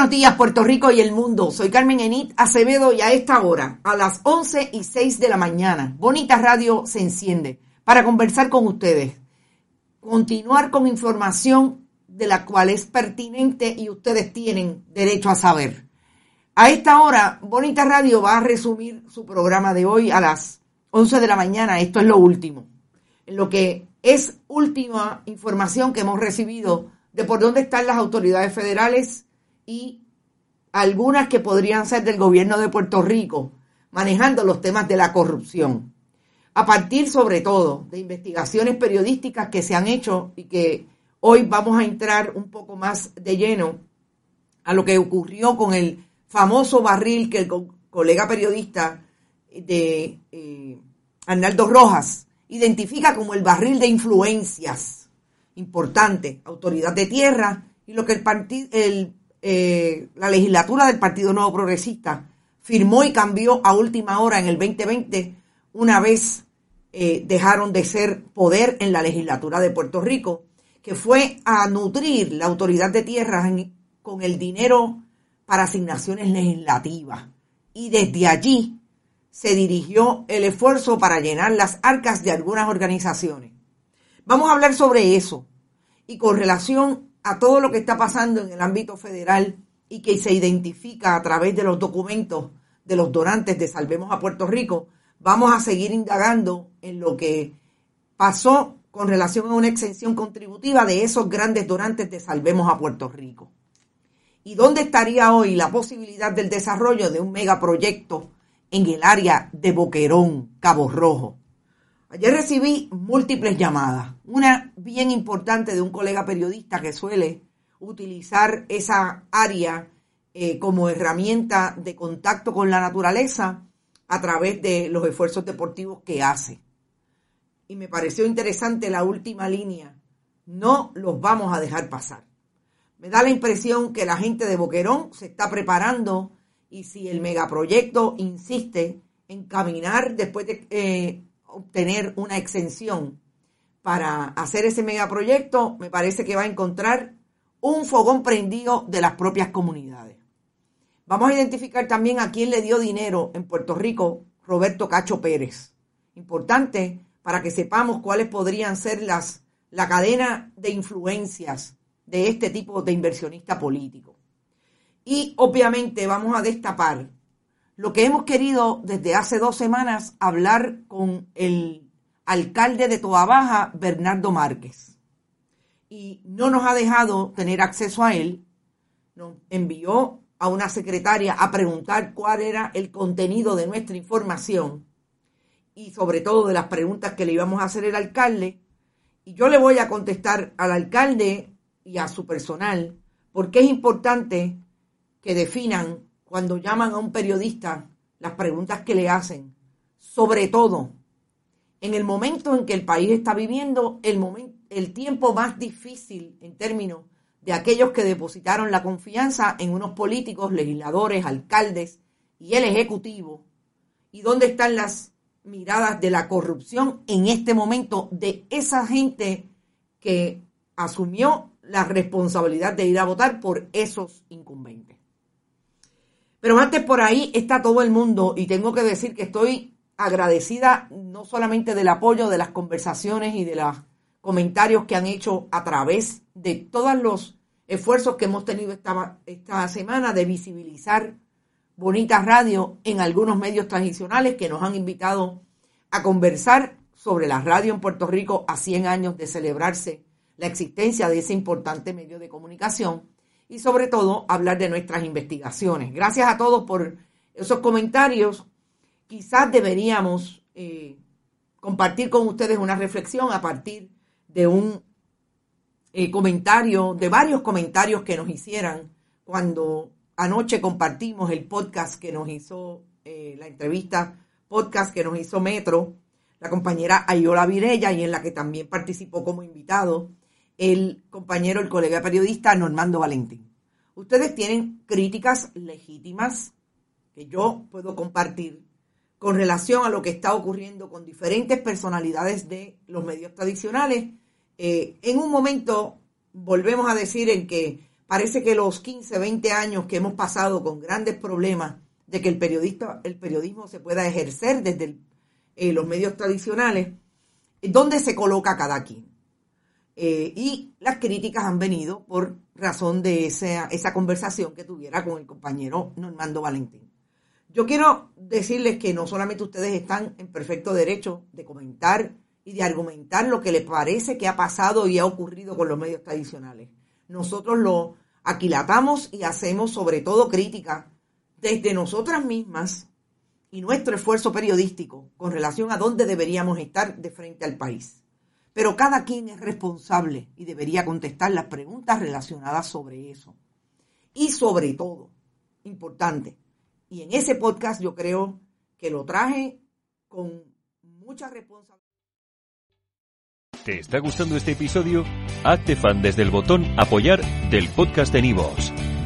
Buenos días, Puerto Rico y el mundo. Soy Carmen Enit Acevedo y a esta hora, a las 11 y 6 de la mañana, Bonita Radio se enciende para conversar con ustedes. Continuar con información de la cual es pertinente y ustedes tienen derecho a saber. A esta hora, Bonita Radio va a resumir su programa de hoy a las 11 de la mañana. Esto es lo último. Lo que es última información que hemos recibido de por dónde están las autoridades federales y algunas que podrían ser del gobierno de Puerto Rico, manejando los temas de la corrupción. A partir, sobre todo, de investigaciones periodísticas que se han hecho y que hoy vamos a entrar un poco más de lleno a lo que ocurrió con el famoso barril que el co colega periodista de eh, Arnaldo Rojas identifica como el barril de influencias importante, autoridad de tierra, y lo que el, el eh, la legislatura del Partido Nuevo Progresista firmó y cambió a última hora en el 2020, una vez eh, dejaron de ser poder en la legislatura de Puerto Rico, que fue a nutrir la autoridad de tierras con el dinero para asignaciones legislativas. Y desde allí se dirigió el esfuerzo para llenar las arcas de algunas organizaciones. Vamos a hablar sobre eso y con relación a todo lo que está pasando en el ámbito federal y que se identifica a través de los documentos de los donantes de Salvemos a Puerto Rico, vamos a seguir indagando en lo que pasó con relación a una exención contributiva de esos grandes donantes de Salvemos a Puerto Rico. ¿Y dónde estaría hoy la posibilidad del desarrollo de un megaproyecto en el área de Boquerón, Cabo Rojo? Ayer recibí múltiples llamadas, una bien importante de un colega periodista que suele utilizar esa área eh, como herramienta de contacto con la naturaleza a través de los esfuerzos deportivos que hace. Y me pareció interesante la última línea, no los vamos a dejar pasar. Me da la impresión que la gente de Boquerón se está preparando y si el megaproyecto insiste en caminar después de... Eh, obtener una exención para hacer ese megaproyecto, me parece que va a encontrar un fogón prendido de las propias comunidades. Vamos a identificar también a quién le dio dinero en Puerto Rico Roberto Cacho Pérez. Importante para que sepamos cuáles podrían ser las, la cadena de influencias de este tipo de inversionista político. Y obviamente vamos a destapar lo que hemos querido desde hace dos semanas hablar con el alcalde de Toa Baja, Bernardo Márquez. Y no nos ha dejado tener acceso a él. Nos envió a una secretaria a preguntar cuál era el contenido de nuestra información y sobre todo de las preguntas que le íbamos a hacer el alcalde. Y yo le voy a contestar al alcalde y a su personal porque es importante que definan cuando llaman a un periodista las preguntas que le hacen, sobre todo en el momento en que el país está viviendo, el, momento, el tiempo más difícil en términos de aquellos que depositaron la confianza en unos políticos, legisladores, alcaldes y el Ejecutivo, y dónde están las miradas de la corrupción en este momento de esa gente que asumió la responsabilidad de ir a votar por esos incumbentes. Pero antes por ahí está todo el mundo y tengo que decir que estoy agradecida no solamente del apoyo de las conversaciones y de los comentarios que han hecho a través de todos los esfuerzos que hemos tenido esta, esta semana de visibilizar Bonita Radio en algunos medios tradicionales que nos han invitado a conversar sobre la radio en Puerto Rico a 100 años de celebrarse la existencia de ese importante medio de comunicación y sobre todo hablar de nuestras investigaciones. Gracias a todos por esos comentarios. Quizás deberíamos eh, compartir con ustedes una reflexión a partir de un eh, comentario, de varios comentarios que nos hicieran cuando anoche compartimos el podcast que nos hizo, eh, la entrevista podcast que nos hizo Metro, la compañera Ayola Virella y en la que también participó como invitado el compañero, el colega periodista Normando Valentín. Ustedes tienen críticas legítimas que yo puedo compartir con relación a lo que está ocurriendo con diferentes personalidades de los medios tradicionales. Eh, en un momento volvemos a decir en que parece que los 15, 20 años que hemos pasado con grandes problemas de que el, periodista, el periodismo se pueda ejercer desde eh, los medios tradicionales, ¿dónde se coloca cada quien? Eh, y las críticas han venido por razón de esa, esa conversación que tuviera con el compañero Normando Valentín. Yo quiero decirles que no solamente ustedes están en perfecto derecho de comentar y de argumentar lo que les parece que ha pasado y ha ocurrido con los medios tradicionales. Nosotros lo aquilatamos y hacemos sobre todo crítica desde nosotras mismas y nuestro esfuerzo periodístico con relación a dónde deberíamos estar de frente al país. Pero cada quien es responsable y debería contestar las preguntas relacionadas sobre eso. Y sobre todo, importante, y en ese podcast yo creo que lo traje con mucha responsabilidad. ¿Te está gustando este episodio? Hazte fan desde el botón apoyar del podcast de Nivos.